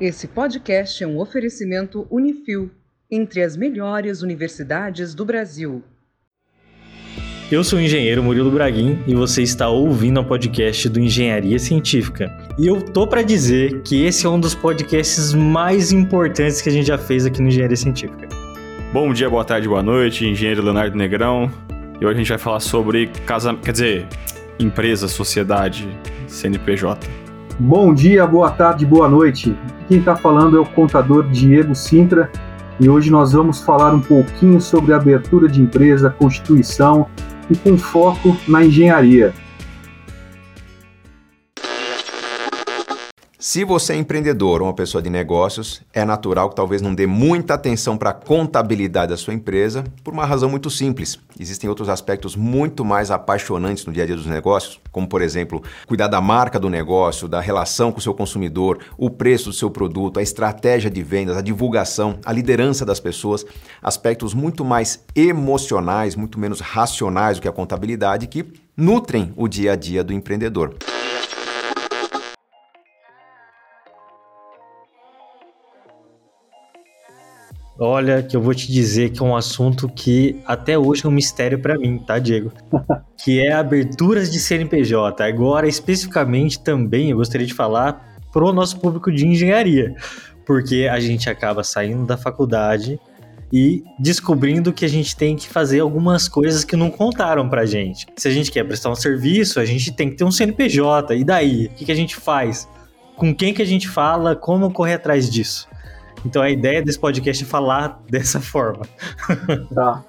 Esse podcast é um oferecimento Unifil, entre as melhores universidades do Brasil. Eu sou o engenheiro Murilo Braguin e você está ouvindo o podcast do Engenharia Científica. E eu tô para dizer que esse é um dos podcasts mais importantes que a gente já fez aqui no Engenharia Científica. Bom dia, boa tarde, boa noite, engenheiro Leonardo Negrão. E hoje a gente vai falar sobre casa, quer dizer, empresa, sociedade, CNPJ. Bom dia, boa tarde, boa noite. Quem está falando é o contador Diego Sintra e hoje nós vamos falar um pouquinho sobre abertura de empresa, constituição e com foco na engenharia. Se você é empreendedor ou uma pessoa de negócios, é natural que talvez não dê muita atenção para a contabilidade da sua empresa, por uma razão muito simples. Existem outros aspectos muito mais apaixonantes no dia a dia dos negócios, como por exemplo, cuidar da marca do negócio, da relação com o seu consumidor, o preço do seu produto, a estratégia de vendas, a divulgação, a liderança das pessoas, aspectos muito mais emocionais, muito menos racionais do que a contabilidade que nutrem o dia a dia do empreendedor. Olha, que eu vou te dizer que é um assunto que até hoje é um mistério para mim, tá, Diego? que é aberturas de CNPJ. Agora, especificamente, também eu gostaria de falar pro nosso público de engenharia, porque a gente acaba saindo da faculdade e descobrindo que a gente tem que fazer algumas coisas que não contaram pra gente. Se a gente quer prestar um serviço, a gente tem que ter um CNPJ. E daí? O que, que a gente faz? Com quem que a gente fala? Como correr atrás disso? Então a ideia desse podcast é falar dessa forma. Tá.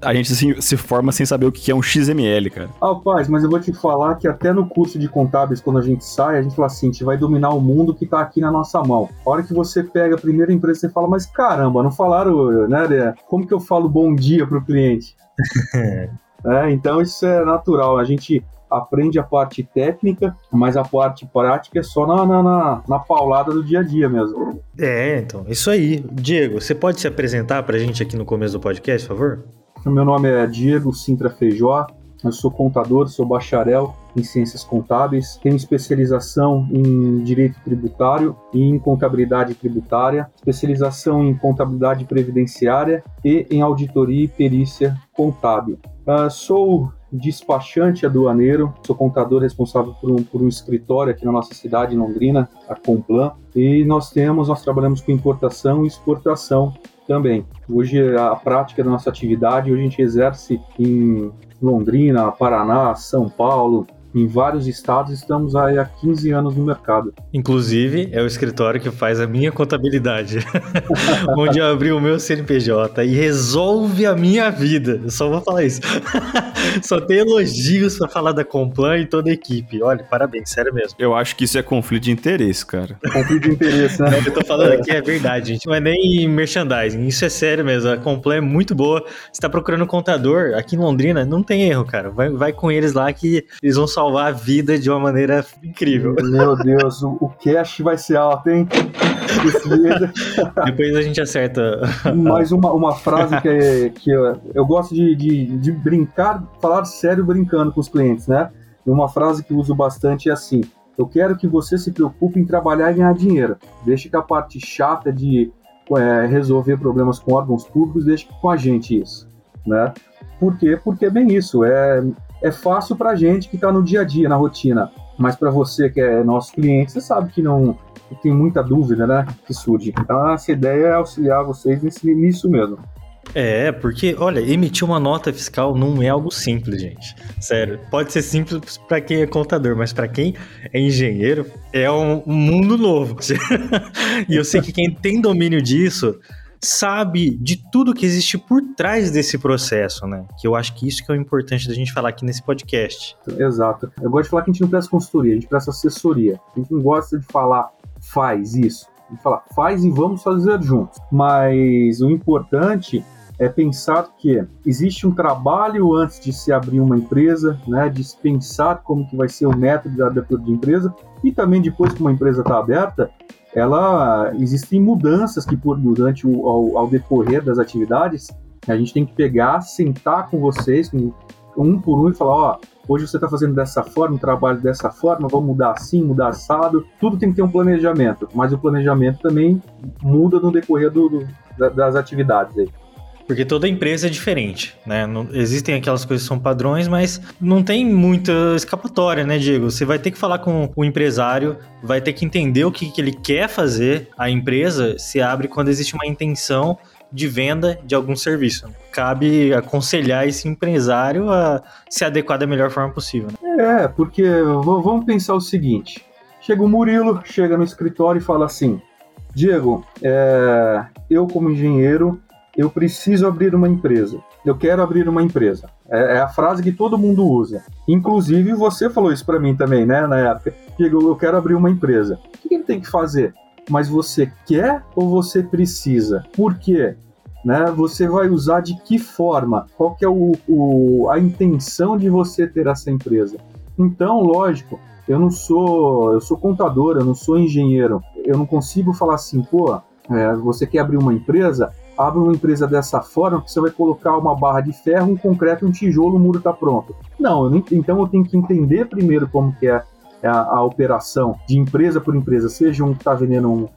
a gente assim, se forma sem saber o que é um XML, cara. Ah, paz, mas eu vou te falar que até no curso de contábeis, quando a gente sai, a gente fala assim: a gente vai dominar o mundo que tá aqui na nossa mão. A hora que você pega a primeira empresa, você fala, mas caramba, não falaram, né? Como que eu falo bom dia pro cliente? é, então isso é natural. A gente aprende a parte técnica, mas a parte prática é só na, na, na, na paulada do dia a dia mesmo. É, então, isso aí. Diego, você pode se apresentar para a gente aqui no começo do podcast, por favor? Meu nome é Diego Sintra Feijó, eu sou contador, sou bacharel em ciências contábeis, tenho especialização em direito tributário e em contabilidade tributária, especialização em contabilidade previdenciária e em auditoria e perícia contábil. Uh, sou despachante aduaneiro, sou contador responsável por um, por um escritório aqui na nossa cidade, Londrina, a Complan, e nós temos, nós trabalhamos com importação e exportação também. Hoje a prática da nossa atividade, hoje a gente exerce em Londrina, Paraná, São Paulo, em vários estados, estamos aí há 15 anos no mercado. Inclusive, é o escritório que faz a minha contabilidade, onde eu abri o meu CNPJ e resolve a minha vida. Eu só vou falar isso. só tem elogios para falar da Complan e toda a equipe. Olha, parabéns, sério mesmo. Eu acho que isso é conflito de interesse, cara. Conflito de interesse, né? eu tô falando aqui é verdade, gente. Não é nem merchandising, isso é sério mesmo. A Complan é muito boa. Você tá procurando um contador aqui em Londrina, não tem erro, cara. Vai, vai com eles lá que eles vão salvar salvar a vida de uma maneira incrível. Meu Deus, o, o cash vai ser alto, hein? Depois a gente acerta. Mais uma, uma frase que, é, que eu, eu gosto de, de, de brincar, falar sério brincando com os clientes, né? E uma frase que uso bastante é assim: Eu quero que você se preocupe em trabalhar e ganhar dinheiro. Deixe que a parte chata de é, resolver problemas com órgãos públicos, deixe com a gente isso, né? Por quê? Porque é bem isso. É, é fácil para gente que está no dia a dia, na rotina. Mas para você que é nosso cliente, você sabe que não que tem muita dúvida, né? Que surge. Então, essa ideia é auxiliar vocês nesse, nisso mesmo. É, porque, olha, emitir uma nota fiscal não é algo simples, gente. Sério, pode ser simples para quem é contador, mas para quem é engenheiro é um mundo novo. e eu sei que quem tem domínio disso sabe de tudo que existe por trás desse processo, né? Que eu acho que isso que é o importante da gente falar aqui nesse podcast. Exato. Eu gosto de falar que a gente não presta consultoria, a gente presta assessoria. A gente não gosta de falar faz isso. A gente fala faz e vamos fazer juntos. Mas o importante é pensar que existe um trabalho antes de se abrir uma empresa, né, de pensar como que vai ser o método de abertura de empresa e também depois que uma empresa está aberta, ela existem mudanças que por, durante o ao, ao, decorrer das atividades a gente tem que pegar, sentar com vocês, um por um e falar, ó, hoje você está fazendo dessa forma, um trabalho dessa forma, vamos mudar assim, mudar assado. Tudo tem que ter um planejamento, mas o planejamento também muda no decorrer do, do das atividades aí. Porque toda empresa é diferente, né? Não, existem aquelas coisas que são padrões, mas não tem muita escapatória, né, Diego? Você vai ter que falar com o empresário, vai ter que entender o que, que ele quer fazer. A empresa se abre quando existe uma intenção de venda de algum serviço. Cabe aconselhar esse empresário a se adequar da melhor forma possível. Né? É, porque vamos pensar o seguinte: chega o Murilo, chega no escritório e fala assim: Diego, é, eu como engenheiro, eu preciso abrir uma empresa. Eu quero abrir uma empresa. É, é a frase que todo mundo usa. Inclusive você falou isso para mim também, né, na época. Diego, eu quero abrir uma empresa. O que ele tem que fazer? mas você quer ou você precisa? Por quê? Né? Você vai usar de que forma? Qual que é o, o, a intenção de você ter essa empresa? Então, lógico, eu não sou, eu sou contador, eu não sou engenheiro. Eu não consigo falar assim, pô, é, você quer abrir uma empresa? Abre uma empresa dessa forma que você vai colocar uma barra de ferro, um concreto, um tijolo, o muro está pronto. Não, eu então eu tenho que entender primeiro como que é a, a operação de empresa por empresa, seja um que está vendendo um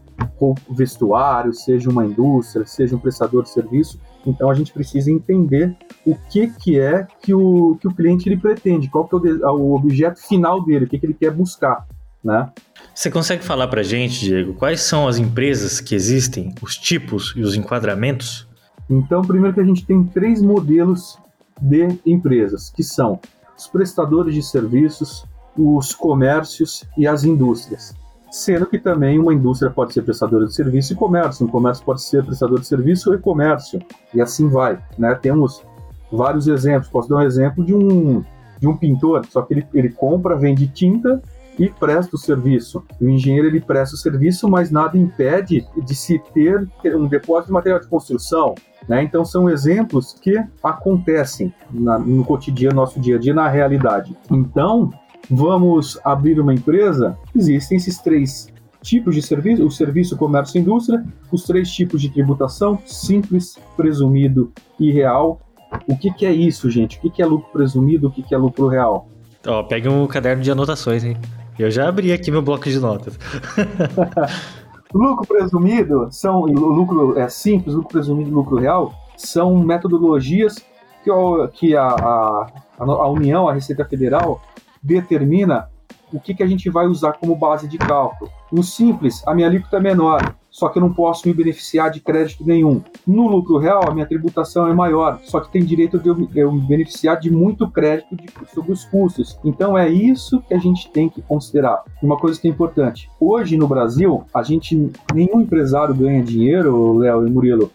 vestuário, seja uma indústria, seja um prestador de serviço. Então a gente precisa entender o que, que é que o, que o cliente ele pretende, qual que é o, o objeto final dele, o que, que ele quer buscar. Né? Você consegue falar para gente, Diego, quais são as empresas que existem, os tipos e os enquadramentos? Então, primeiro que a gente tem três modelos de empresas, que são os prestadores de serviços, os comércios e as indústrias. Sendo que também uma indústria pode ser prestadora de serviço e comércio, um comércio pode ser prestador de serviço e comércio, e assim vai. Né? Temos vários exemplos. Posso dar um exemplo de um, de um pintor, só que ele, ele compra, vende tinta e presta o serviço. O engenheiro ele presta o serviço, mas nada impede de se ter um depósito de material de construção. Né? Então são exemplos que acontecem na, no cotidiano, nosso dia a dia, na realidade. Então vamos abrir uma empresa, existem esses três tipos de serviço, o serviço, comércio e indústria, os três tipos de tributação, simples, presumido e real. O que, que é isso, gente? O que, que é lucro presumido, o que, que é lucro real? Ó, pegue um caderno de anotações, hein? Eu já abri aqui meu bloco de notas. lucro presumido são lucro é simples, lucro presumido lucro real são metodologias que, que a, a, a União, a Receita Federal, determina o que, que a gente vai usar como base de cálculo. No simples, a minha alíquota é menor, só que eu não posso me beneficiar de crédito nenhum. No lucro real, a minha tributação é maior, só que tem direito de eu, me beneficiar de muito crédito de, sobre os custos. Então é isso que a gente tem que considerar. Uma coisa que é importante: hoje no Brasil, a gente nenhum empresário ganha dinheiro, Léo e Murilo,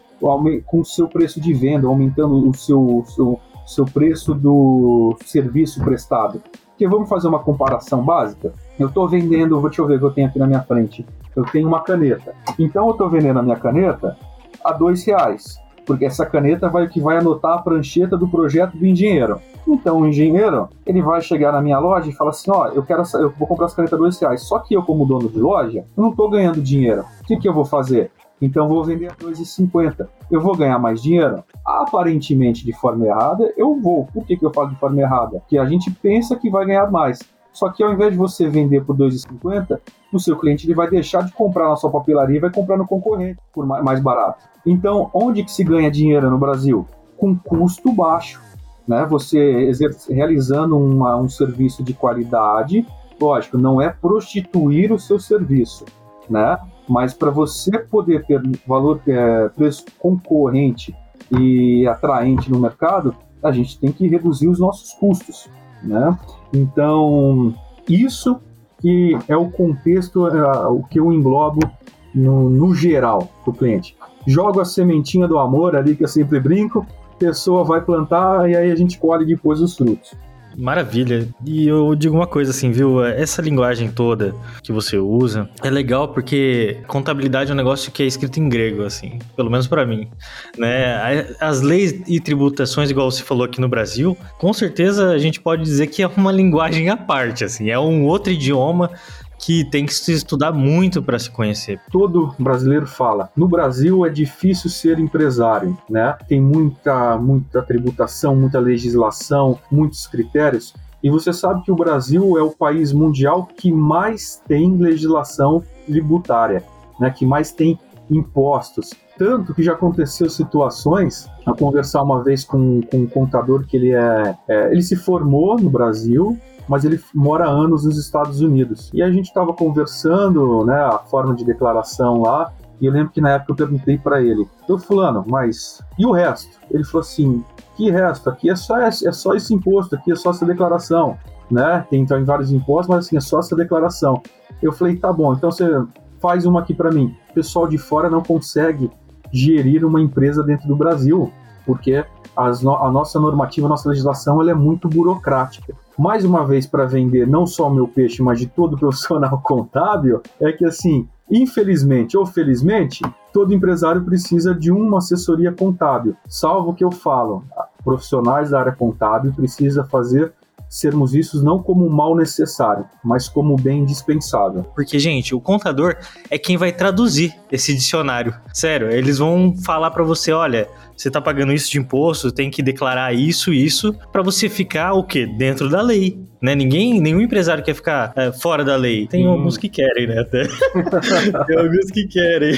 com o seu preço de venda, aumentando o seu, seu, seu preço do serviço prestado. Porque vamos fazer uma comparação básica. Eu estou vendendo, vou te ver o que eu tenho aqui na minha frente. Eu tenho uma caneta. Então eu estou vendendo a minha caneta a dois reais, porque essa caneta vai que vai anotar a prancheta do projeto do engenheiro. Então o engenheiro ele vai chegar na minha loja e falar assim, ó, eu quero, eu vou comprar essa caneta dois reais. Só que eu como dono de loja, eu não estou ganhando dinheiro. O que, que eu vou fazer? Então vou vender a 2,50. Eu vou ganhar mais dinheiro? Aparentemente de forma errada, eu vou. Por que, que eu falo de forma errada? Porque a gente pensa que vai ganhar mais. Só que ao invés de você vender por 2,50, o seu cliente ele vai deixar de comprar na sua papelaria e vai comprar no concorrente por mais barato. Então, onde que se ganha dinheiro no Brasil? Com custo baixo. Né? Você realizando uma, um serviço de qualidade, lógico, não é prostituir o seu serviço, né? Mas para você poder ter valor, é, preço concorrente e atraente no mercado, a gente tem que reduzir os nossos custos, né? Então, isso que é o contexto, é, o que eu englobo no, no geral para o cliente. Jogo a sementinha do amor ali, que eu sempre brinco, pessoa vai plantar e aí a gente colhe depois os frutos. Maravilha. E eu digo uma coisa assim, viu? Essa linguagem toda que você usa é legal porque contabilidade é um negócio que é escrito em grego, assim, pelo menos para mim, né? As leis e tributações, igual você falou aqui no Brasil, com certeza a gente pode dizer que é uma linguagem à parte, assim, é um outro idioma que tem que se estudar muito para se conhecer. Todo brasileiro fala. No Brasil é difícil ser empresário, né? Tem muita, muita tributação, muita legislação, muitos critérios. E você sabe que o Brasil é o país mundial que mais tem legislação tributária, né, que mais tem impostos. Tanto que já aconteceu situações, a conversar uma vez com, com um contador que ele é, é ele se formou no Brasil, mas ele mora há anos nos Estados Unidos. E a gente estava conversando, né, a forma de declaração lá, e eu lembro que na época eu perguntei para ele, eu fulano, mas e o resto? Ele falou assim, que resto? Aqui é só, é só esse imposto, aqui é só essa declaração, né? Tem então vários impostos, mas assim, é só essa declaração. Eu falei, tá bom, então você faz uma aqui para mim. O pessoal de fora não consegue gerir uma empresa dentro do Brasil, porque no, a nossa normativa, a nossa legislação, ela é muito burocrática. Mais uma vez, para vender não só o meu peixe, mas de todo profissional contábil, é que assim, Infelizmente ou felizmente, todo empresário precisa de uma assessoria contábil. Salvo que eu falo, profissionais da área contábil precisa fazer sermos vistos não como um mal necessário, mas como bem indispensável. Porque, gente, o contador é quem vai traduzir esse dicionário. Sério, eles vão falar para você, olha, você tá pagando isso de imposto, tem que declarar isso, isso, para você ficar o quê? Dentro da lei. Né? Ninguém, nenhum empresário quer ficar é, fora da lei. Tem hum. alguns que querem, né? Tem alguns que querem.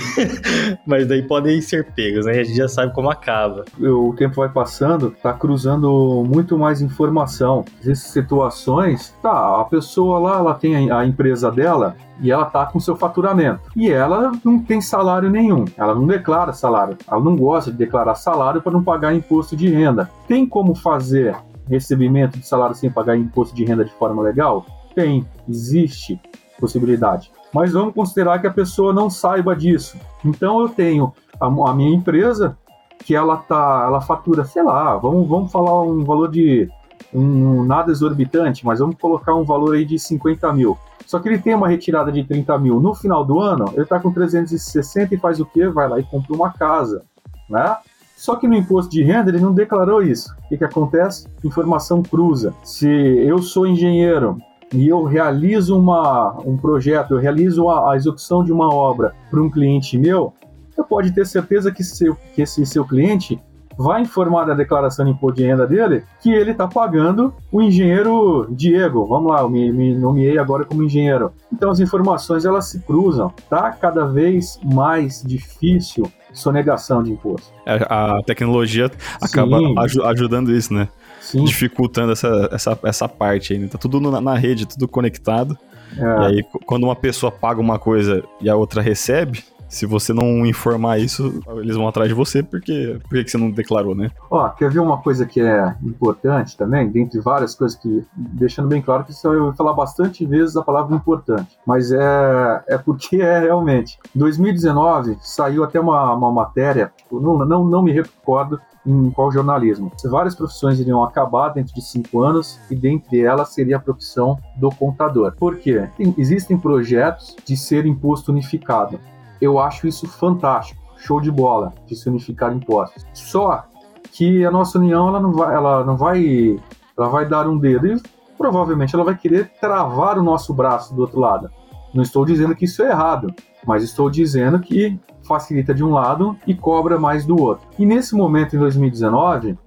Mas daí podem ser pegos, né? A gente já sabe como acaba. O tempo vai passando, tá cruzando muito mais informação. Existem situações, tá, a pessoa lá, ela tem a empresa dela, e ela tá com seu faturamento. E ela não tem salário nenhum, ela não declara salário, ela não gosta de declarar salário para não pagar imposto de renda. Tem como fazer recebimento de salário sem pagar imposto de renda de forma legal? Tem, existe possibilidade. Mas vamos considerar que a pessoa não saiba disso. Então eu tenho a, a minha empresa que ela tá, ela fatura, sei lá, vamos, vamos falar um valor de um, nada exorbitante, mas vamos colocar um valor aí de 50 mil. Só que ele tem uma retirada de 30 mil no final do ano, ele está com 360 e faz o quê? Vai lá e compra uma casa, né? Só que no imposto de renda ele não declarou isso. O que, que acontece? Informação cruza. Se eu sou engenheiro e eu realizo uma, um projeto, eu realizo a, a execução de uma obra para um cliente meu, eu pode ter certeza que, seu, que esse seu cliente vai informar na declaração de imposto de renda dele que ele está pagando o engenheiro Diego. Vamos lá, eu me, me nomeei agora como engenheiro. Então as informações elas se cruzam. Tá cada vez mais difícil sonegação de imposto. É, a tecnologia acaba aj ajudando isso, né? Sim. Dificultando essa, essa, essa parte aí. Né? Tá tudo na, na rede, tudo conectado. É. E aí, quando uma pessoa paga uma coisa e a outra recebe, se você não informar isso, eles vão atrás de você, porque por que você não declarou, né? Ó, quer ver uma coisa que é importante também, dentre várias coisas que, deixando bem claro que eu vou falar bastante vezes a palavra importante, mas é, é porque é realmente. Em 2019 saiu até uma, uma matéria, não, não, não me recordo em qual jornalismo. Várias profissões iriam acabar dentro de cinco anos e dentre elas seria a profissão do contador. Por quê? Tem, existem projetos de ser imposto unificado eu acho isso fantástico, show de bola, de se unificar impostos. Só que a nossa união ela não vai, ela não vai, ela vai dar um dedo e provavelmente ela vai querer travar o nosso braço do outro lado. Não estou dizendo que isso é errado, mas estou dizendo que facilita de um lado e cobra mais do outro. E nesse momento, em 2019,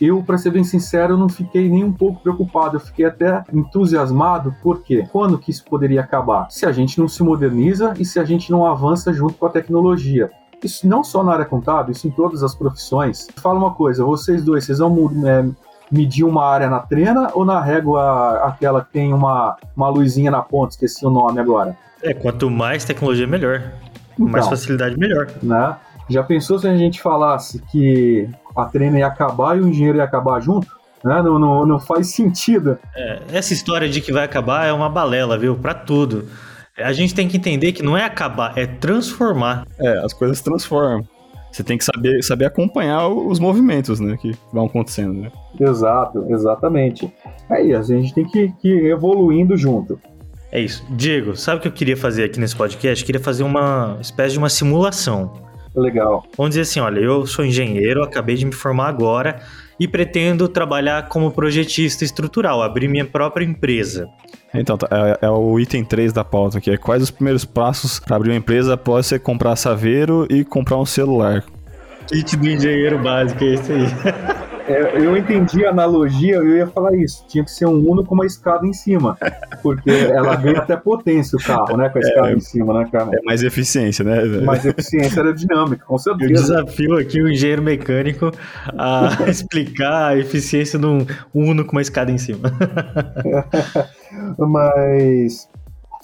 eu, para ser bem sincero, não fiquei nem um pouco preocupado, eu fiquei até entusiasmado, porque quando que isso poderia acabar? Se a gente não se moderniza e se a gente não avança junto com a tecnologia. Isso não só na área contábil, isso em todas as profissões. Fala uma coisa, vocês dois, vocês vão é, medir uma área na trena ou na régua aquela que tem uma, uma luzinha na ponta, esqueci o nome agora? É, quanto mais tecnologia, melhor. Então, mais facilidade, melhor. Né? Já pensou se a gente falasse que a treina ia acabar e o engenheiro ia acabar junto? Né? Não, não, não faz sentido. É, essa história de que vai acabar é uma balela, viu? Para tudo. A gente tem que entender que não é acabar, é transformar. É, as coisas transformam. Você tem que saber, saber acompanhar os movimentos, né, que vão acontecendo, né? Exato, exatamente. Aí a gente tem que, que ir evoluindo junto. É isso. Diego, sabe o que eu queria fazer aqui nesse podcast? Eu queria fazer uma espécie de uma simulação. Legal. Vamos dizer assim, olha, eu sou engenheiro, acabei de me formar agora e pretendo trabalhar como projetista estrutural, abrir minha própria empresa. Então, tá, é, é, o item 3 da pauta aqui. É quais os primeiros passos para abrir uma empresa após você comprar saveiro e comprar um celular? Kit do engenheiro básico, é esse aí. é, eu entendi a analogia, eu ia falar isso. Tinha que ser um Uno com uma escada em cima. Porque ela ganha até potência o carro, né? Com a é, escada é, em cima, né, cara? É mais eficiência, né? Mais eficiência aerodinâmica, com certeza. Eu desafio aqui o engenheiro mecânico a explicar a eficiência de um Uno com uma escada em cima. Mas.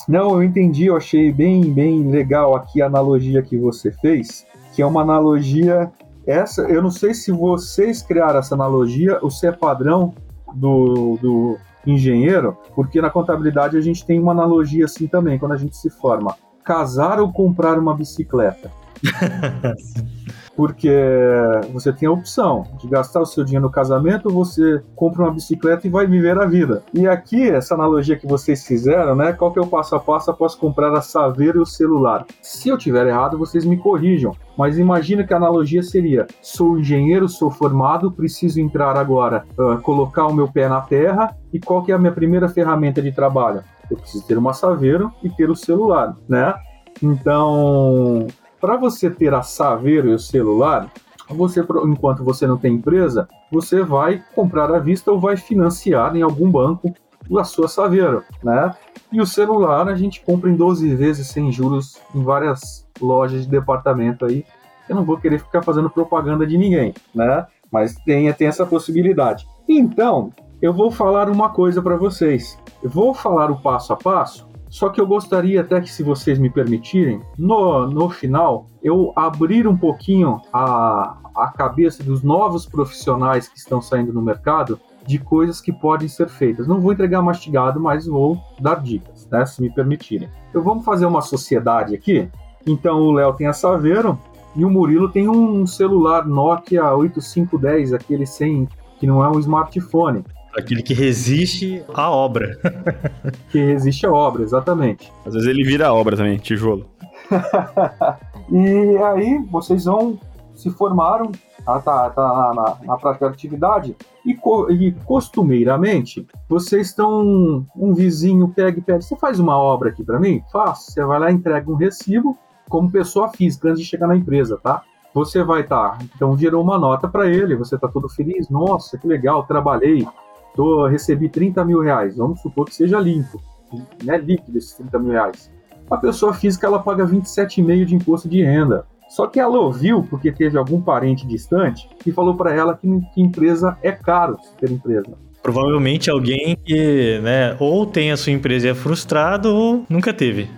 Não, eu entendi, eu achei bem, bem legal aqui a analogia que você fez, que é uma analogia essa, eu não sei se vocês criaram essa analogia ou se é padrão do, do engenheiro, porque na contabilidade a gente tem uma analogia assim também, quando a gente se forma. Casar ou comprar uma bicicleta? porque você tem a opção de gastar o seu dinheiro no casamento, você compra uma bicicleta e vai viver a vida. E aqui, essa analogia que vocês fizeram, né? Qual que é o passo a passo após comprar a Saveiro e o celular? Se eu tiver errado, vocês me corrijam. Mas imagina que a analogia seria: sou engenheiro, sou formado, preciso entrar agora, uh, colocar o meu pé na terra, e qual que é a minha primeira ferramenta de trabalho? Eu preciso ter uma Saveiro e ter o celular, né? Então, para você ter a Saveiro e o celular, você, enquanto você não tem empresa, você vai comprar à vista ou vai financiar em algum banco a sua Saveiro, né? E o celular a gente compra em 12 vezes sem juros em várias lojas de departamento aí. Eu não vou querer ficar fazendo propaganda de ninguém, né? Mas tem, tem essa possibilidade. Então, eu vou falar uma coisa para vocês. Eu vou falar o passo a passo só que eu gostaria até que, se vocês me permitirem, no, no final, eu abrir um pouquinho a, a cabeça dos novos profissionais que estão saindo no mercado de coisas que podem ser feitas. Não vou entregar mastigado, mas vou dar dicas, né, se me permitirem. Então vamos fazer uma sociedade aqui. Então o Léo tem a Saveiro e o Murilo tem um celular Nokia 8510, aquele sem que não é um smartphone. Aquele que resiste à obra. que resiste à obra, exatamente. Às vezes ele vira a obra também, tijolo. e aí vocês vão se formaram, tá, tá, tá na, na, prática da atividade, e, co, e costumeiramente vocês estão. Um vizinho pega e pede: Você faz uma obra aqui para mim? Faço. Você vai lá e entrega um recibo como pessoa física antes de chegar na empresa, tá? Você vai estar, tá, então gerou uma nota para ele, você está todo feliz, nossa, que legal, trabalhei, tô, recebi 30 mil reais, vamos supor que seja limpo, né, líquido esses 30 mil reais. A pessoa física ela paga 27,5% de imposto de renda. Só que ela ouviu, porque teve algum parente distante, que falou para ela que, que empresa é caro ter empresa. Provavelmente alguém que, né, ou tem a sua empresa e é frustrado ou nunca teve.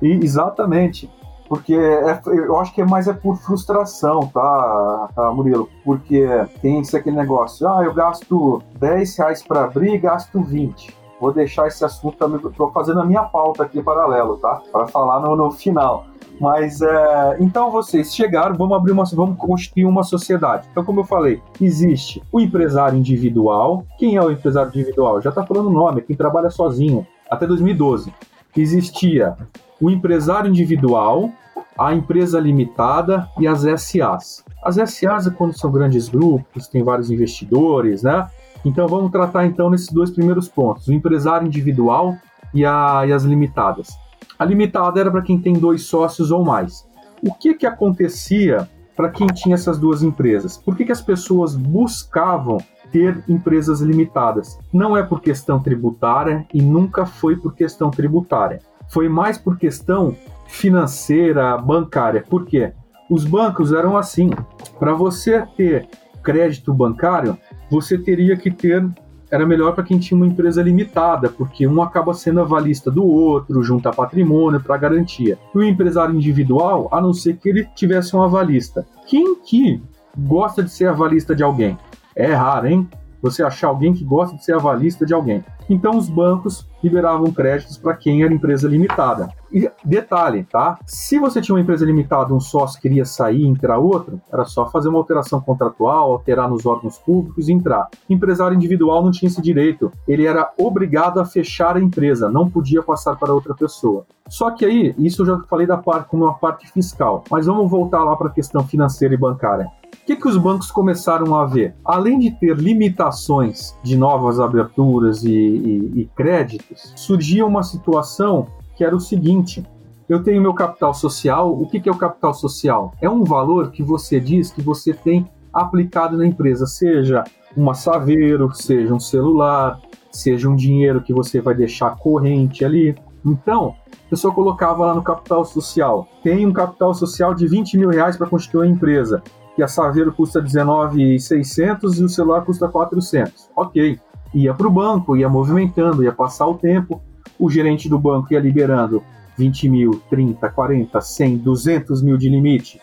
E, exatamente. Porque é, eu acho que é mais é por frustração, tá, tá, Murilo? Porque tem esse aquele negócio, ah, eu gasto 10 reais para abrir e gasto 20. Vou deixar esse assunto estou fazendo a minha pauta aqui paralelo, tá? Para falar no, no final. Mas é, então vocês chegaram, vamos abrir uma, vamos constituir uma sociedade. Então, como eu falei, existe o empresário individual. Quem é o empresário individual? Já está falando o nome, é quem trabalha sozinho. Até 2012 existia o empresário individual, a empresa limitada e as SAs. As SAs é quando são grandes grupos, tem vários investidores, né? Então vamos tratar então nesses dois primeiros pontos, o empresário individual e, a, e as limitadas. A limitada era para quem tem dois sócios ou mais. O que que acontecia para quem tinha essas duas empresas? Por que, que as pessoas buscavam ter empresas limitadas? Não é por questão tributária e nunca foi por questão tributária foi mais por questão financeira, bancária. Por quê? Os bancos eram assim. Para você ter crédito bancário, você teria que ter. Era melhor para quem tinha uma empresa limitada, porque um acaba sendo avalista do outro, junta patrimônio para garantia. E o empresário individual, a não ser que ele tivesse um avalista. Quem que gosta de ser avalista de alguém? É raro, hein? Você achar alguém que gosta de ser avalista de alguém. Então os bancos liberavam créditos para quem era empresa limitada. E detalhe, tá? Se você tinha uma empresa limitada, um sócio queria sair e entrar outro, era só fazer uma alteração contratual, alterar nos órgãos públicos e entrar. Empresário individual não tinha esse direito. Ele era obrigado a fechar a empresa, não podia passar para outra pessoa. Só que aí, isso eu já falei da parte como uma parte fiscal, mas vamos voltar lá para a questão financeira e bancária que, que os bancos começaram a ver? Além de ter limitações de novas aberturas e, e, e créditos, surgia uma situação que era o seguinte: eu tenho meu capital social. O que, que é o capital social? É um valor que você diz que você tem aplicado na empresa, seja uma saveiro, seja um celular, seja um dinheiro que você vai deixar corrente ali. Então, a pessoa colocava lá no capital social, tem um capital social de 20 mil reais para constituir uma empresa, que a Saveiro custa 19,600 e o celular custa 400. Ok, ia para o banco, ia movimentando, ia passar o tempo, o gerente do banco ia liberando 20 mil, 30, 40, 100, 200 mil de limite.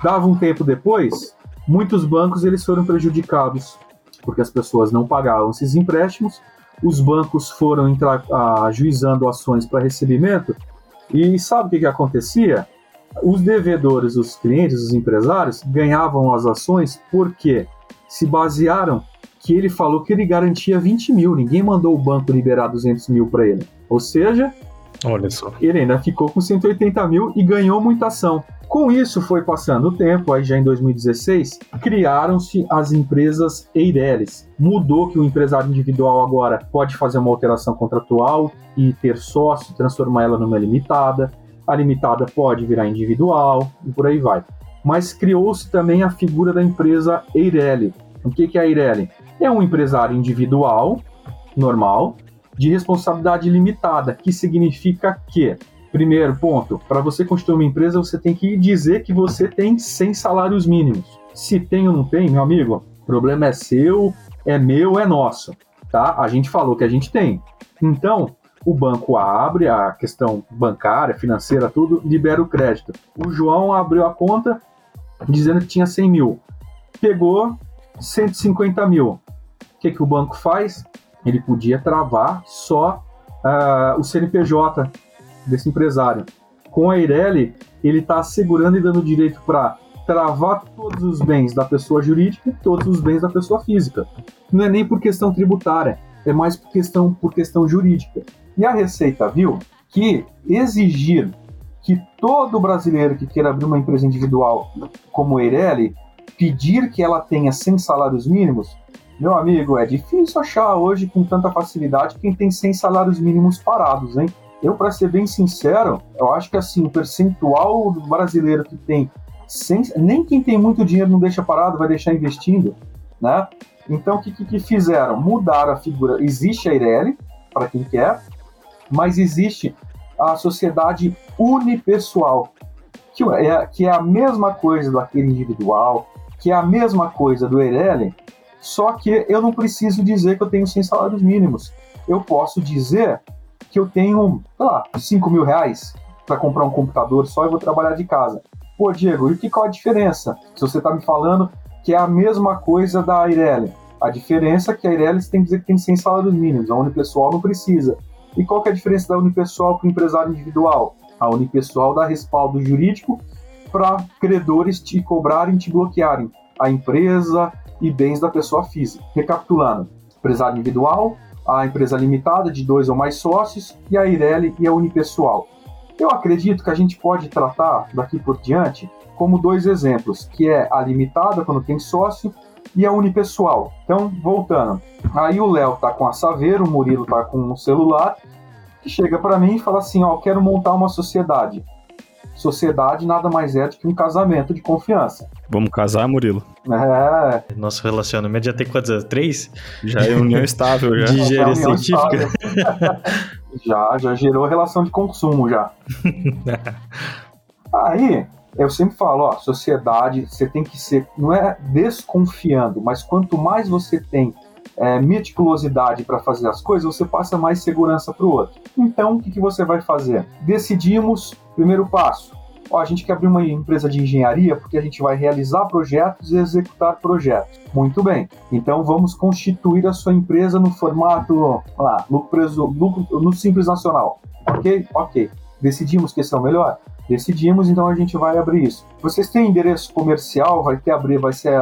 Dava um tempo depois, muitos bancos eles foram prejudicados, porque as pessoas não pagavam esses empréstimos, os bancos foram entrar ajuizando ações para recebimento, e sabe o que, que acontecia? Os devedores, os clientes, os empresários ganhavam as ações porque se basearam que ele falou que ele garantia 20 mil, ninguém mandou o banco liberar 200 mil para ele. Ou seja, Olha só. Ele ainda ficou com 180 mil e ganhou muita ação. Com isso, foi passando o tempo, aí já em 2016, criaram-se as empresas Eireles. Mudou que o empresário individual agora pode fazer uma alteração contratual e ter sócio, transformar ela numa limitada. A limitada pode virar individual e por aí vai. Mas criou-se também a figura da empresa Eireli. O que é a Eireli? É um empresário individual, normal, de responsabilidade limitada, que significa que, primeiro ponto, para você construir uma empresa, você tem que dizer que você tem 100 salários mínimos. Se tem ou não tem, meu amigo, o problema é seu, é meu, é nosso, tá? A gente falou que a gente tem. Então, o banco abre a questão bancária, financeira, tudo, libera o crédito. O João abriu a conta dizendo que tinha 100 mil. Pegou 150 mil. O que, que o banco faz? ele podia travar só uh, o CNPJ desse empresário. Com a Eireli, ele está assegurando e dando direito para travar todos os bens da pessoa jurídica e todos os bens da pessoa física. Não é nem por questão tributária, é mais por questão, por questão jurídica. E a Receita viu que exigir que todo brasileiro que queira abrir uma empresa individual como Eireli, pedir que ela tenha 100 salários mínimos, meu amigo, é difícil achar hoje com tanta facilidade quem tem 100 salários mínimos parados, hein? Eu, para ser bem sincero, eu acho que assim, o percentual do brasileiro que tem 100, nem quem tem muito dinheiro não deixa parado, vai deixar investindo, né? Então, o que, que, que fizeram? Mudaram a figura. Existe a Ireli, para quem quer, mas existe a sociedade unipessoal, que é, que é a mesma coisa do aquele individual, que é a mesma coisa do Eireli, só que eu não preciso dizer que eu tenho 100 salários mínimos. Eu posso dizer que eu tenho, sei lá, 5 mil reais para comprar um computador só e vou trabalhar de casa. Pô, Diego, e que, qual a diferença? Se você está me falando que é a mesma coisa da Aireli. A diferença é que a Aireli tem que dizer que tem 100 salários mínimos, a Unipessoal não precisa. E qual é a diferença da Unipessoal para o empresário individual? A Unipessoal dá respaldo jurídico para credores te cobrarem, te bloquearem. A empresa, e bens da pessoa física. Recapitulando: empresário individual, a empresa limitada de dois ou mais sócios e a Ireli e a unipessoal. Eu acredito que a gente pode tratar daqui por diante como dois exemplos, que é a limitada quando tem sócio e a unipessoal. Então, voltando, aí o Léo tá com a Saveiro, o Murilo tá com um celular, que chega para mim e fala assim, ó, quero montar uma sociedade. Sociedade nada mais é do que um casamento de confiança. Vamos casar, Murilo? É. Nosso relacionamento já tem quantos anos? Três? Já é união estável, já. De engenharia científica. já, já gerou relação de consumo, já. Aí, eu sempre falo, ó, sociedade, você tem que ser, não é desconfiando, mas quanto mais você tem é, meticulosidade para fazer as coisas, você passa mais segurança para o outro. Então, o que, que você vai fazer? Decidimos, primeiro passo, ó, a gente quer abrir uma empresa de engenharia porque a gente vai realizar projetos e executar projetos. Muito bem. Então vamos constituir a sua empresa no formato, lá, lucro, lucro, no Simples Nacional. Ok? Ok. Decidimos que esse é o melhor? Decidimos, então a gente vai abrir isso. Vocês têm endereço comercial? Vai ter abrir, vai ser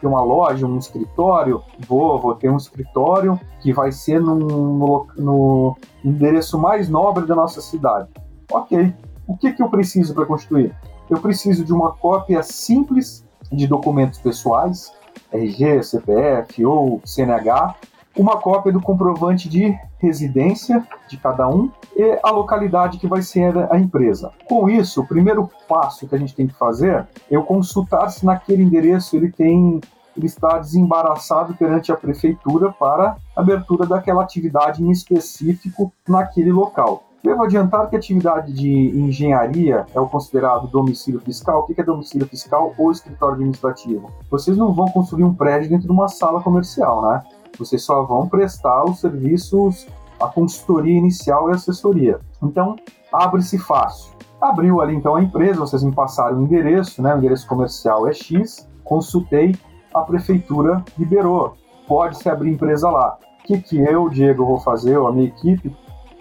ter uma loja, um escritório? Vou, vou ter um escritório que vai ser no, no, no endereço mais nobre da nossa cidade. Ok. O que, que eu preciso para constituir? Eu preciso de uma cópia simples de documentos pessoais, RG, CPF ou CNH, uma cópia do comprovante de residência de cada um e a localidade que vai ser a empresa. Com isso, o primeiro passo que a gente tem que fazer é consultar se naquele endereço ele tem ele está desembaraçado perante a prefeitura para abertura daquela atividade em específico naquele local. Devo adiantar que a atividade de engenharia é o considerado domicílio fiscal. O que é domicílio fiscal ou escritório administrativo? Vocês não vão construir um prédio dentro de uma sala comercial, né? Vocês só vão prestar os serviços, a consultoria inicial e assessoria. Então, abre-se fácil. Abriu ali então a empresa, vocês me passaram o endereço, né? O endereço comercial é X. Consultei, a prefeitura liberou. Pode-se abrir empresa lá. O que, que eu, Diego, vou fazer, ou a minha equipe?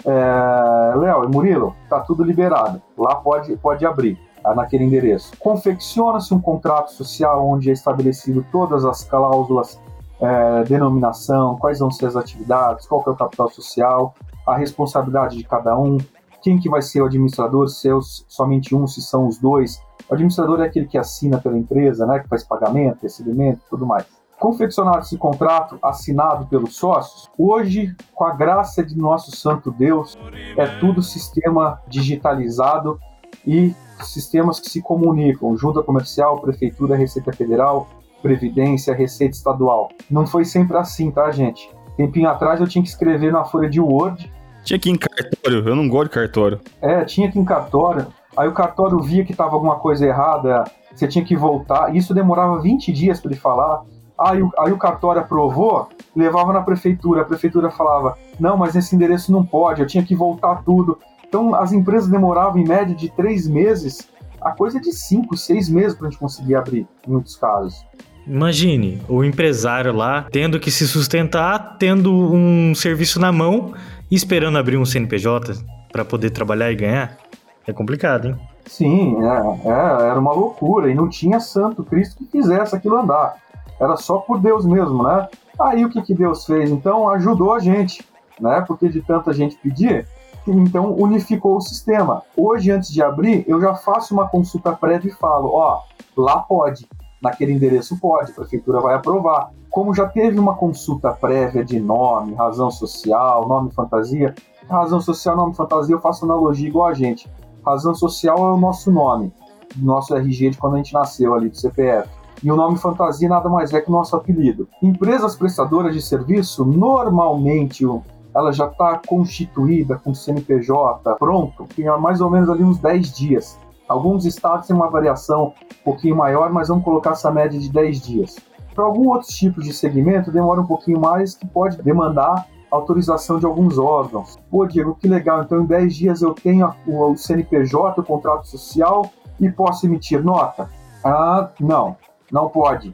É... Léo e Murilo, tá tudo liberado. Lá pode, pode abrir tá? naquele endereço. Confecciona-se um contrato social onde é estabelecido todas as cláusulas, é, denominação, quais vão ser as atividades, qual é o capital social, a responsabilidade de cada um, quem que vai ser o administrador, se é somente um, se são os dois. O administrador é aquele que assina pela empresa, né, que faz pagamento, recebimento tudo mais. Confeccionado esse contrato, assinado pelos sócios, hoje, com a graça de nosso santo Deus, é tudo sistema digitalizado e sistemas que se comunicam, junta comercial, prefeitura, Receita Federal, Previdência, Receita Estadual. Não foi sempre assim, tá, gente? Tempinho atrás eu tinha que escrever na folha de Word tinha que ir em cartório, eu não gosto de cartório. É, tinha que ir em cartório. Aí o cartório via que tava alguma coisa errada, você tinha que voltar. Isso demorava 20 dias para ele falar. Aí, aí o cartório aprovou, levava na prefeitura. A prefeitura falava: não, mas esse endereço não pode, eu tinha que voltar tudo. Então as empresas demoravam em média de três meses, a coisa de cinco, seis meses para a gente conseguir abrir, em muitos casos. Imagine o empresário lá tendo que se sustentar, tendo um serviço na mão esperando abrir um CNPJ para poder trabalhar e ganhar, é complicado, hein? Sim, é, é, era uma loucura e não tinha santo Cristo que fizesse aquilo andar. Era só por Deus mesmo, né? Aí o que, que Deus fez? Então ajudou a gente, né? Porque de tanta gente pedir, então unificou o sistema. Hoje, antes de abrir, eu já faço uma consulta prévia e falo: ó, lá pode, naquele endereço pode, a prefeitura vai aprovar como já teve uma consulta prévia de nome, razão social, nome fantasia, razão social, nome fantasia, eu faço analogia igual a gente. Razão social é o nosso nome, nosso RG de quando a gente nasceu ali, do CPF. E o nome fantasia nada mais é que o nosso apelido. Empresas prestadoras de serviço, normalmente, ela já está constituída com CNPJ pronto, tem mais ou menos ali uns 10 dias. Alguns estados têm uma variação um pouquinho maior, mas vamos colocar essa média de 10 dias. Para algum outro tipo de segmento, demora um pouquinho mais, que pode demandar autorização de alguns órgãos. Pô, Diego, que legal, então em 10 dias eu tenho o CNPJ, o contrato social, e posso emitir nota? Ah, não, não pode.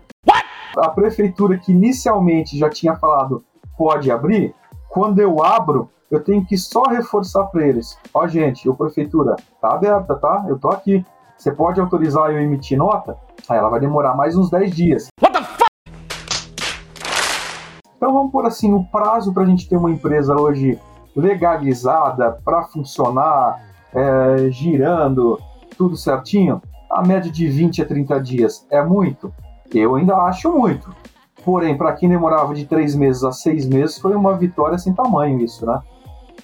A prefeitura que inicialmente já tinha falado pode abrir, quando eu abro, eu tenho que só reforçar para eles. Ó, gente, o prefeitura tá aberta, tá? Eu tô aqui. Você pode autorizar eu emitir nota? Aí ela vai demorar mais uns 10 dias. What the então vamos por assim, o prazo para a gente ter uma empresa hoje legalizada para funcionar, é, girando, tudo certinho, a média de 20 a 30 dias é muito? Eu ainda acho muito. Porém, para quem demorava de 3 meses a 6 meses, foi uma vitória sem tamanho isso, né?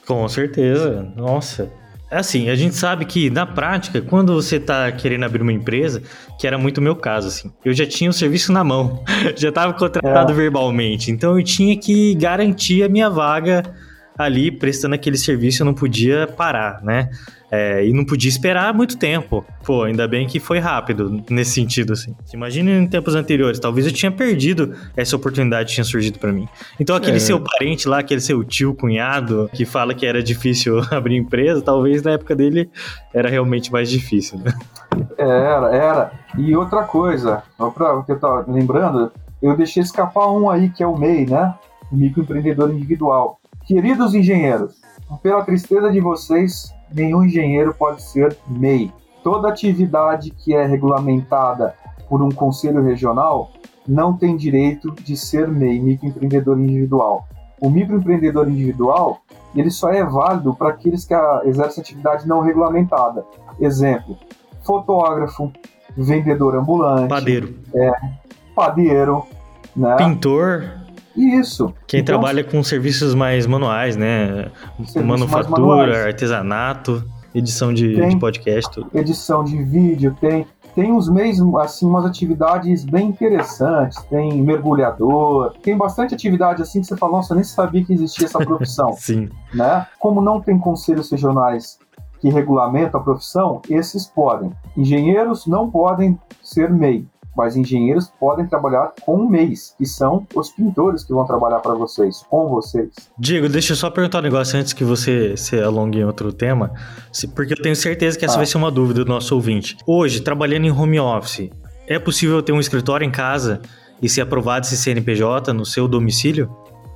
Com certeza. Nossa. É assim, a gente sabe que na prática, quando você está querendo abrir uma empresa, que era muito o meu caso, assim, eu já tinha o serviço na mão, já estava contratado é. verbalmente, então eu tinha que garantir a minha vaga ali prestando aquele serviço, eu não podia parar, né? É, e não podia esperar muito tempo. Pô, ainda bem que foi rápido nesse sentido, assim. Imagina em tempos anteriores, talvez eu tinha perdido essa oportunidade que tinha surgido para mim. Então aquele é. seu parente lá, aquele seu tio, cunhado, que fala que era difícil abrir empresa, talvez na época dele era realmente mais difícil, né? Era, era. E outra coisa, pra, que eu tava lembrando, eu deixei escapar um aí que é o MEI, né? O microempreendedor individual. Queridos engenheiros, pela tristeza de vocês, nenhum engenheiro pode ser MEI. Toda atividade que é regulamentada por um conselho regional não tem direito de ser MEI, microempreendedor individual. O microempreendedor individual ele só é válido para aqueles que exercem atividade não regulamentada. Exemplo: fotógrafo, vendedor ambulante, padeiro, é, padeiro, né? pintor, isso. Quem então, trabalha com serviços mais manuais, né? Manufatura, artesanato, edição de, tem, de podcast. Tudo. Edição de vídeo, tem tem uns meios, assim, umas atividades bem interessantes. Tem mergulhador, tem bastante atividade assim que você fala, nossa, eu nem sabia que existia essa profissão. Sim. Né? Como não tem conselhos regionais que regulamentam a profissão, esses podem. Engenheiros não podem ser MEI mas engenheiros podem trabalhar com um mês, que são os pintores que vão trabalhar para vocês, com vocês. Diego, deixa eu só perguntar um negócio antes que você se alongue em outro tema, porque eu tenho certeza que essa ah. vai ser uma dúvida do nosso ouvinte. Hoje, trabalhando em home office, é possível ter um escritório em casa e ser aprovado esse CNPJ no seu domicílio?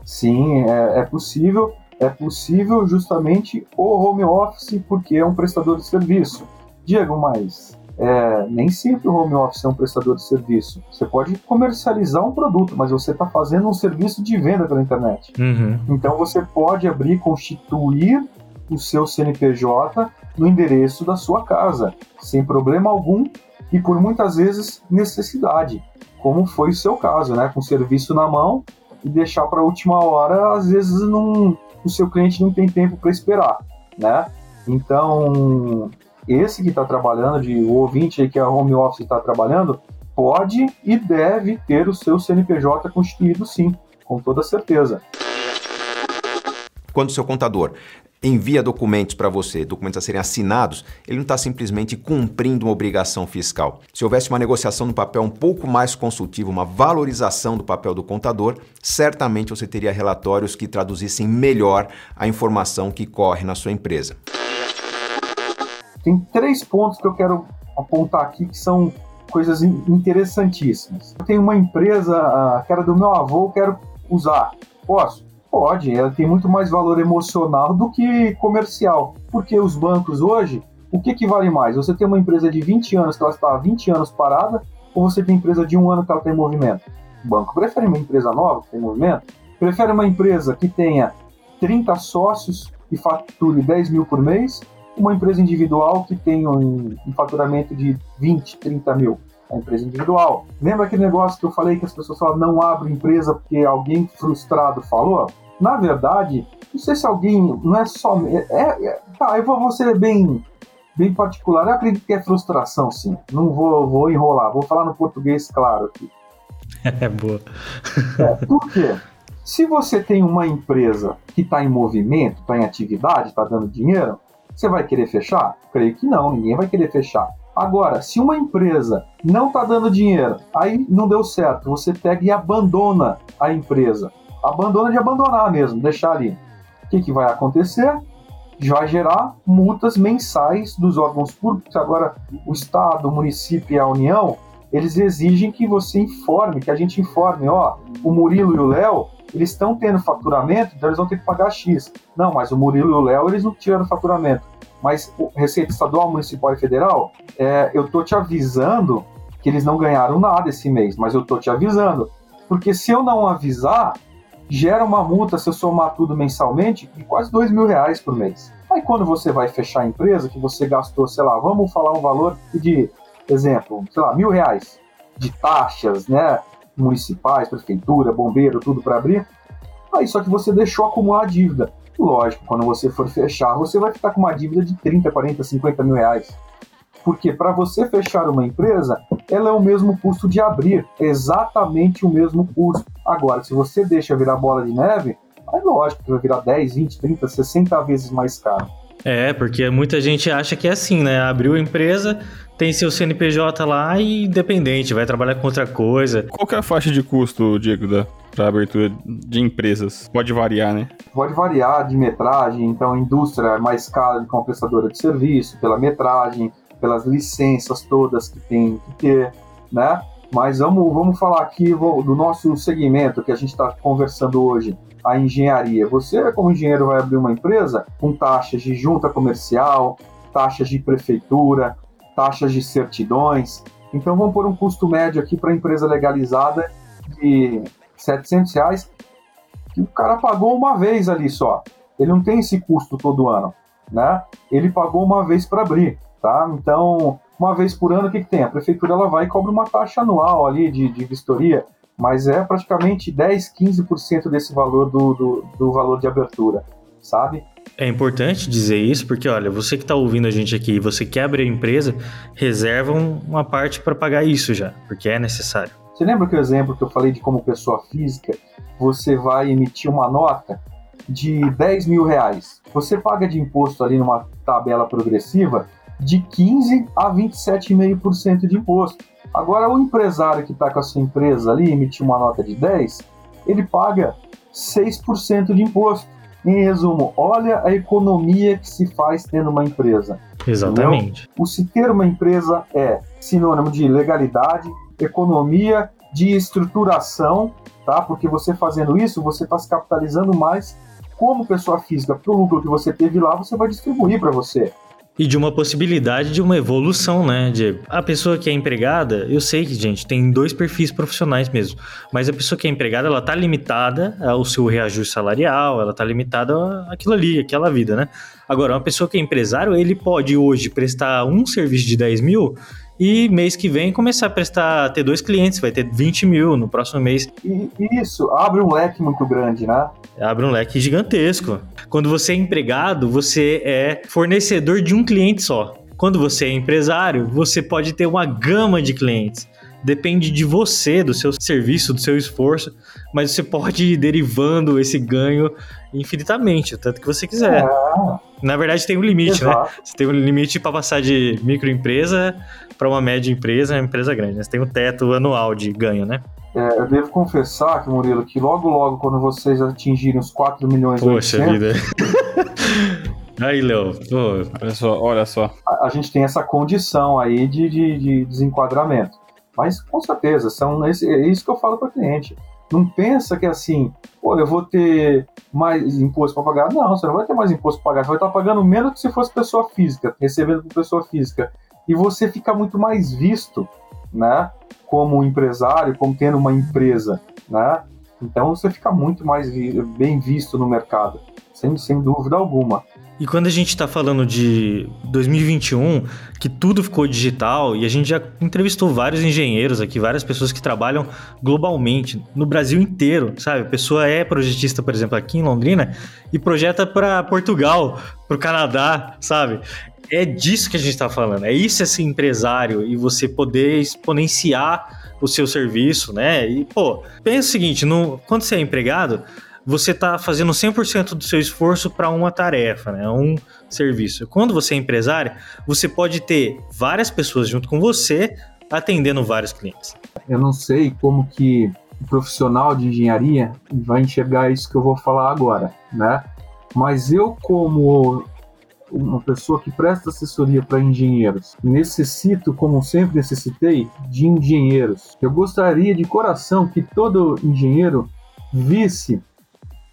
Sim, é, é possível. É possível justamente o home office porque é um prestador de serviço. Diego, mas é, nem sempre o home office é um prestador de serviço. Você pode comercializar um produto, mas você está fazendo um serviço de venda pela internet. Uhum. Então você pode abrir, constituir o seu CNPJ no endereço da sua casa, sem problema algum e por muitas vezes necessidade, como foi o seu caso, né? Com serviço na mão e deixar para a última hora, às vezes não, o seu cliente não tem tempo para esperar, né? Então, esse que está trabalhando, de, o ouvinte que a home office está trabalhando, pode e deve ter o seu CNPJ constituído sim, com toda certeza. Quando o seu contador envia documentos para você, documentos a serem assinados, ele não está simplesmente cumprindo uma obrigação fiscal. Se houvesse uma negociação no papel um pouco mais consultivo, uma valorização do papel do contador, certamente você teria relatórios que traduzissem melhor a informação que corre na sua empresa. Tem três pontos que eu quero apontar aqui que são coisas interessantíssimas. Eu tenho uma empresa que era do meu avô, quero usar. Posso? Pode, ela tem muito mais valor emocional do que comercial. Porque os bancos hoje, o que, que vale mais? Você tem uma empresa de 20 anos que ela está há 20 anos parada, ou você tem empresa de um ano que ela está em movimento? O banco prefere uma empresa nova que tem movimento? Prefere uma empresa que tenha 30 sócios e fature 10 mil por mês, uma empresa individual que tem um, um faturamento de 20, 30 mil. A empresa individual. Lembra aquele negócio que eu falei que as pessoas falam não abre empresa porque alguém frustrado falou? Na verdade, não sei se alguém. Não é só. É, é, tá, eu vou, vou ser bem, bem particular. Eu acredito que é frustração, sim. Não vou, vou enrolar. Vou falar no português claro aqui. É boa. É, por quê? Se você tem uma empresa que está em movimento, está em atividade, está dando dinheiro, você vai querer fechar? Creio que não, ninguém vai querer fechar. Agora, se uma empresa não está dando dinheiro, aí não deu certo, você pega e abandona a empresa. Abandona de abandonar mesmo, deixar ali. O que, que vai acontecer? Vai gerar multas mensais dos órgãos públicos. Agora, o Estado, o município e a União, eles exigem que você informe, que a gente informe, ó, o Murilo e o Léo eles estão tendo faturamento, então eles vão ter que pagar X. Não, mas o Murilo e o Léo, eles não tiveram faturamento. Mas Receita Estadual, Municipal e Federal, é, eu tô te avisando que eles não ganharam nada esse mês, mas eu tô te avisando. Porque se eu não avisar, gera uma multa, se eu somar tudo mensalmente, de quase dois mil reais por mês. Aí quando você vai fechar a empresa, que você gastou, sei lá, vamos falar um valor de, exemplo, sei lá, mil reais de taxas, né? Municipais, prefeitura, bombeiro, tudo para abrir. Aí só que você deixou acumular a dívida. Lógico, quando você for fechar, você vai ficar com uma dívida de 30, 40, 50 mil reais. Porque para você fechar uma empresa, ela é o mesmo custo de abrir, exatamente o mesmo custo. Agora, se você deixa virar bola de neve, aí lógico que vai virar 10, 20, 30, 60 vezes mais caro. É, porque muita gente acha que é assim, né? Abriu a empresa, tem seu CNPJ lá e independente, vai trabalhar com outra coisa. Qual que é a faixa de custo, Diego, da para abertura de empresas? Pode variar, né? Pode variar de metragem, então a indústria é mais cara que uma prestadora de serviço, pela metragem, pelas licenças todas que tem que ter, né? Mas vamos, vamos falar aqui do nosso segmento que a gente está conversando hoje, a engenharia. Você, como engenheiro, vai abrir uma empresa com taxas de junta comercial, taxas de prefeitura, taxas de certidões. Então vamos pôr um custo médio aqui para a empresa legalizada de 700 reais, que o cara pagou uma vez ali só. Ele não tem esse custo todo ano, né? Ele pagou uma vez para abrir, tá? Então, uma vez por ano, o que, que tem? A prefeitura ela vai e cobra uma taxa anual ali de, de vistoria, mas é praticamente 10, 15% desse valor do, do, do valor de abertura, sabe? É importante dizer isso porque, olha, você que está ouvindo a gente aqui, você quer abrir a empresa, reserva uma parte para pagar isso já, porque é necessário. Você lembra que o exemplo que eu falei de como pessoa física, você vai emitir uma nota de 10 mil reais. Você paga de imposto ali numa tabela progressiva de 15 a 27,5% de imposto. Agora, o empresário que está com a sua empresa ali, emitiu uma nota de 10, ele paga 6% de imposto. Em resumo, olha a economia que se faz tendo uma empresa. Exatamente. Entendeu? O se ter uma empresa é sinônimo de legalidade, economia, de estruturação, tá? Porque você fazendo isso, você está se capitalizando mais como pessoa física para o lucro que você teve lá, você vai distribuir para você e de uma possibilidade de uma evolução, né, Diego? A pessoa que é empregada, eu sei que, gente, tem dois perfis profissionais mesmo, mas a pessoa que é empregada, ela tá limitada ao seu reajuste salarial, ela tá limitada àquilo ali, àquela vida, né? Agora, uma pessoa que é empresário, ele pode hoje prestar um serviço de 10 mil e mês que vem começar a prestar, ter dois clientes, vai ter 20 mil no próximo mês. E isso abre um leque muito grande, né? Abre um leque gigantesco. Quando você é empregado, você é fornecedor de um cliente só. Quando você é empresário, você pode ter uma gama de clientes. Depende de você, do seu serviço, do seu esforço, mas você pode ir derivando esse ganho infinitamente, o tanto que você quiser. É. Na verdade, tem um limite, né? Exato. né? Você tem um limite para passar de microempresa para uma média empresa, uma empresa grande. Né? Você tem um teto anual de ganho, né? É, eu devo confessar, que Murilo, que logo logo, quando vocês atingirem os 4 milhões Poxa 800, vida. aí, Léo, olha só, olha só. A, a, gente tem essa condição aí de, de, de desenquadramento. Mas com certeza, são esse, é isso que eu falo para o cliente. Não pensa que é assim, pô, eu vou ter mais imposto para pagar. Não, você não vai ter mais imposto para pagar, você vai estar pagando menos que se fosse pessoa física, recebendo por pessoa física e você fica muito mais visto, né? Como empresário, como tendo uma empresa, né? Então você fica muito mais bem visto no mercado, sem, sem dúvida alguma. E quando a gente está falando de 2021, que tudo ficou digital, e a gente já entrevistou vários engenheiros aqui, várias pessoas que trabalham globalmente, no Brasil inteiro, sabe? A pessoa é projetista, por exemplo, aqui em Londrina, e projeta para Portugal, para o Canadá, sabe? é disso que a gente está falando. É isso esse empresário e você poder exponenciar o seu serviço, né? E, pô, pensa o seguinte: no, quando você é empregado, você está fazendo 100% do seu esforço para uma tarefa, né? Um serviço. Quando você é empresário, você pode ter várias pessoas junto com você atendendo vários clientes. Eu não sei como que o profissional de engenharia vai enxergar isso que eu vou falar agora, né? Mas eu, como uma pessoa que presta assessoria para engenheiros. Necessito, como sempre necessitei, de engenheiros. Eu gostaria de coração que todo engenheiro visse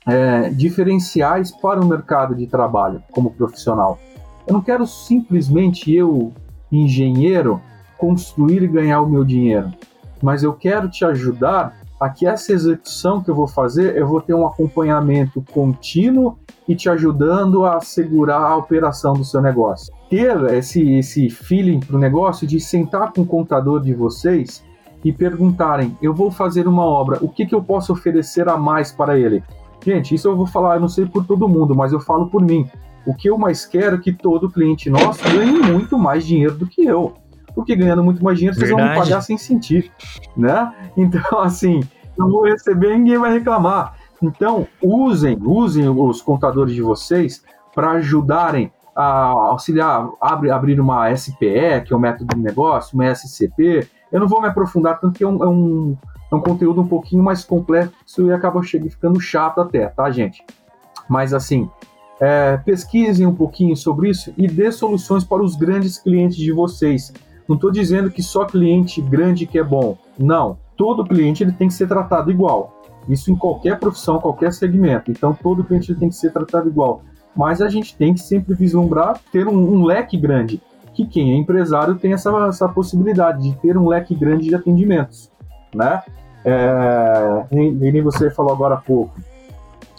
é, diferenciais para o mercado de trabalho como profissional. Eu não quero simplesmente eu, engenheiro, construir e ganhar o meu dinheiro, mas eu quero te ajudar a que essa execução que eu vou fazer, eu vou ter um acompanhamento contínuo e te ajudando a segurar a operação do seu negócio. Ter esse, esse feeling para o negócio de sentar com o contador de vocês e perguntarem: eu vou fazer uma obra, o que, que eu posso oferecer a mais para ele? Gente, isso eu vou falar, eu não sei por todo mundo, mas eu falo por mim. O que eu mais quero é que todo cliente nosso ganhe muito mais dinheiro do que eu. Porque ganhando muito mais dinheiro, vocês Verdade. vão me pagar sem sentir, né? Então, assim, eu vou receber ninguém vai reclamar. Então, usem, usem os contadores de vocês para ajudarem a auxiliar, abre, abrir uma SPE, que é o método de negócio, uma SCP. Eu não vou me aprofundar tanto que é um, é um, é um conteúdo um pouquinho mais complexo e acaba chegando, ficando chato até, tá, gente? Mas assim, é, pesquisem um pouquinho sobre isso e dê soluções para os grandes clientes de vocês. Não estou dizendo que só cliente grande que é bom. Não. Todo cliente ele tem que ser tratado igual. Isso em qualquer profissão, qualquer segmento. Então, todo cliente tem que ser tratado igual. Mas a gente tem que sempre vislumbrar ter um, um leque grande. Que quem é empresário tem essa, essa possibilidade de ter um leque grande de atendimentos, né? É, nem você falou agora há pouco,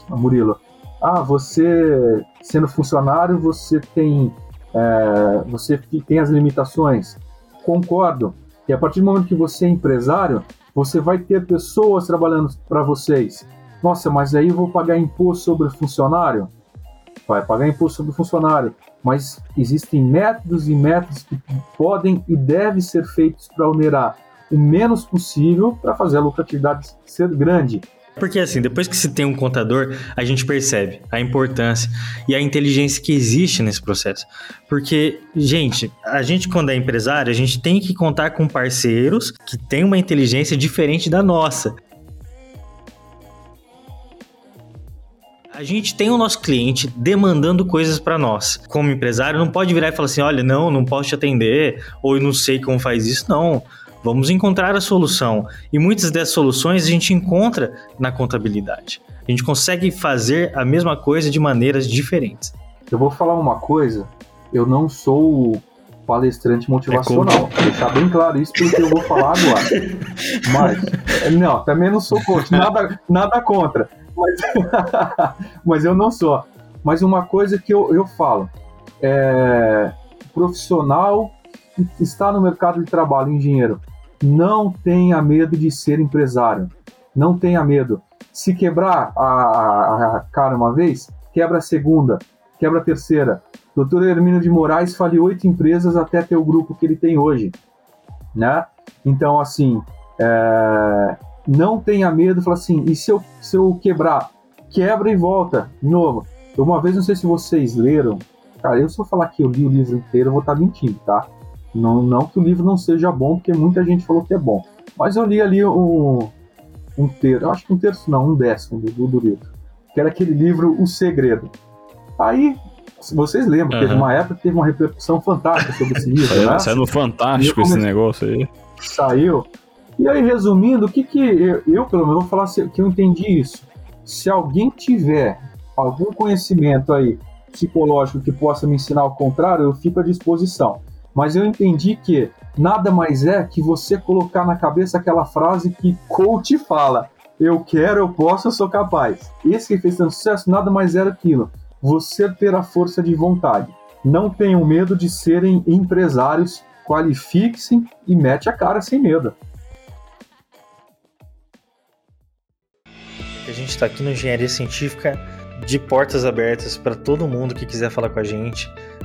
Murilo. Ah, você sendo funcionário, você tem é, você tem as limitações. Concordo. E a partir do momento que você é empresário, você vai ter pessoas trabalhando para vocês. Nossa, mas aí eu vou pagar imposto sobre funcionário? vai pagar imposto sobre funcionário, mas existem métodos e métodos que podem e devem ser feitos para onerar o menos possível para fazer a lucratividade ser grande. Porque assim, depois que se tem um contador, a gente percebe a importância e a inteligência que existe nesse processo. Porque, gente, a gente quando é empresário, a gente tem que contar com parceiros que têm uma inteligência diferente da nossa. A gente tem o nosso cliente demandando coisas para nós. Como empresário, não pode virar e falar assim: olha, não, não posso te atender, ou eu não sei como faz isso. Não. Vamos encontrar a solução. E muitas dessas soluções a gente encontra na contabilidade. A gente consegue fazer a mesma coisa de maneiras diferentes. Eu vou falar uma coisa, eu não sou palestrante motivacional. É deixar bem claro isso porque eu vou falar agora. Mas, não, também não sou coach, nada, nada contra. Mas, mas eu não sou. Mas uma coisa que eu, eu falo, é, profissional que está no mercado de trabalho, engenheiro, não tenha medo de ser empresário. Não tenha medo. Se quebrar a, a, cara uma vez, quebra a segunda, quebra a terceira. Doutor Hermínio de Moraes faliu oito empresas até ter o grupo que ele tem hoje. Né? Então, assim, é... não tenha medo. Fala assim, e se eu, se eu quebrar? Quebra e volta. De novo. Uma vez, não sei se vocês leram. Cara, eu eu falar que eu li o livro inteiro, eu vou estar mentindo, tá? Não, não que o livro não seja bom, porque muita gente falou que é bom. Mas eu li ali um, um terço, acho que um terço não, um décimo do, do livro, que era aquele livro O Segredo. Aí, vocês lembram, uhum. teve uma época que teve uma repercussão fantástica sobre esse livro, saiu, né? Saiu no Fantástico esse negócio aí. Saiu. E aí, resumindo, o que que eu, eu pelo menos, vou falar que eu entendi isso. Se alguém tiver algum conhecimento aí psicológico que possa me ensinar o contrário, eu fico à disposição. Mas eu entendi que nada mais é que você colocar na cabeça aquela frase que coach fala: eu quero, eu posso, eu sou capaz. Esse que fez tanto sucesso nada mais era aquilo. Você ter a força de vontade. Não tenham medo de serem empresários, qualifiquem e mete a cara sem medo. A gente está aqui no Engenharia Científica de portas abertas para todo mundo que quiser falar com a gente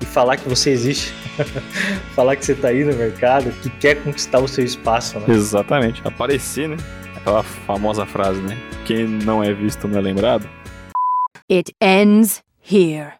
e falar que você existe, falar que você está aí no mercado, que quer conquistar o seu espaço, né? Exatamente, aparecer, né? Aquela famosa frase, né? Quem não é visto não é lembrado. It ends here.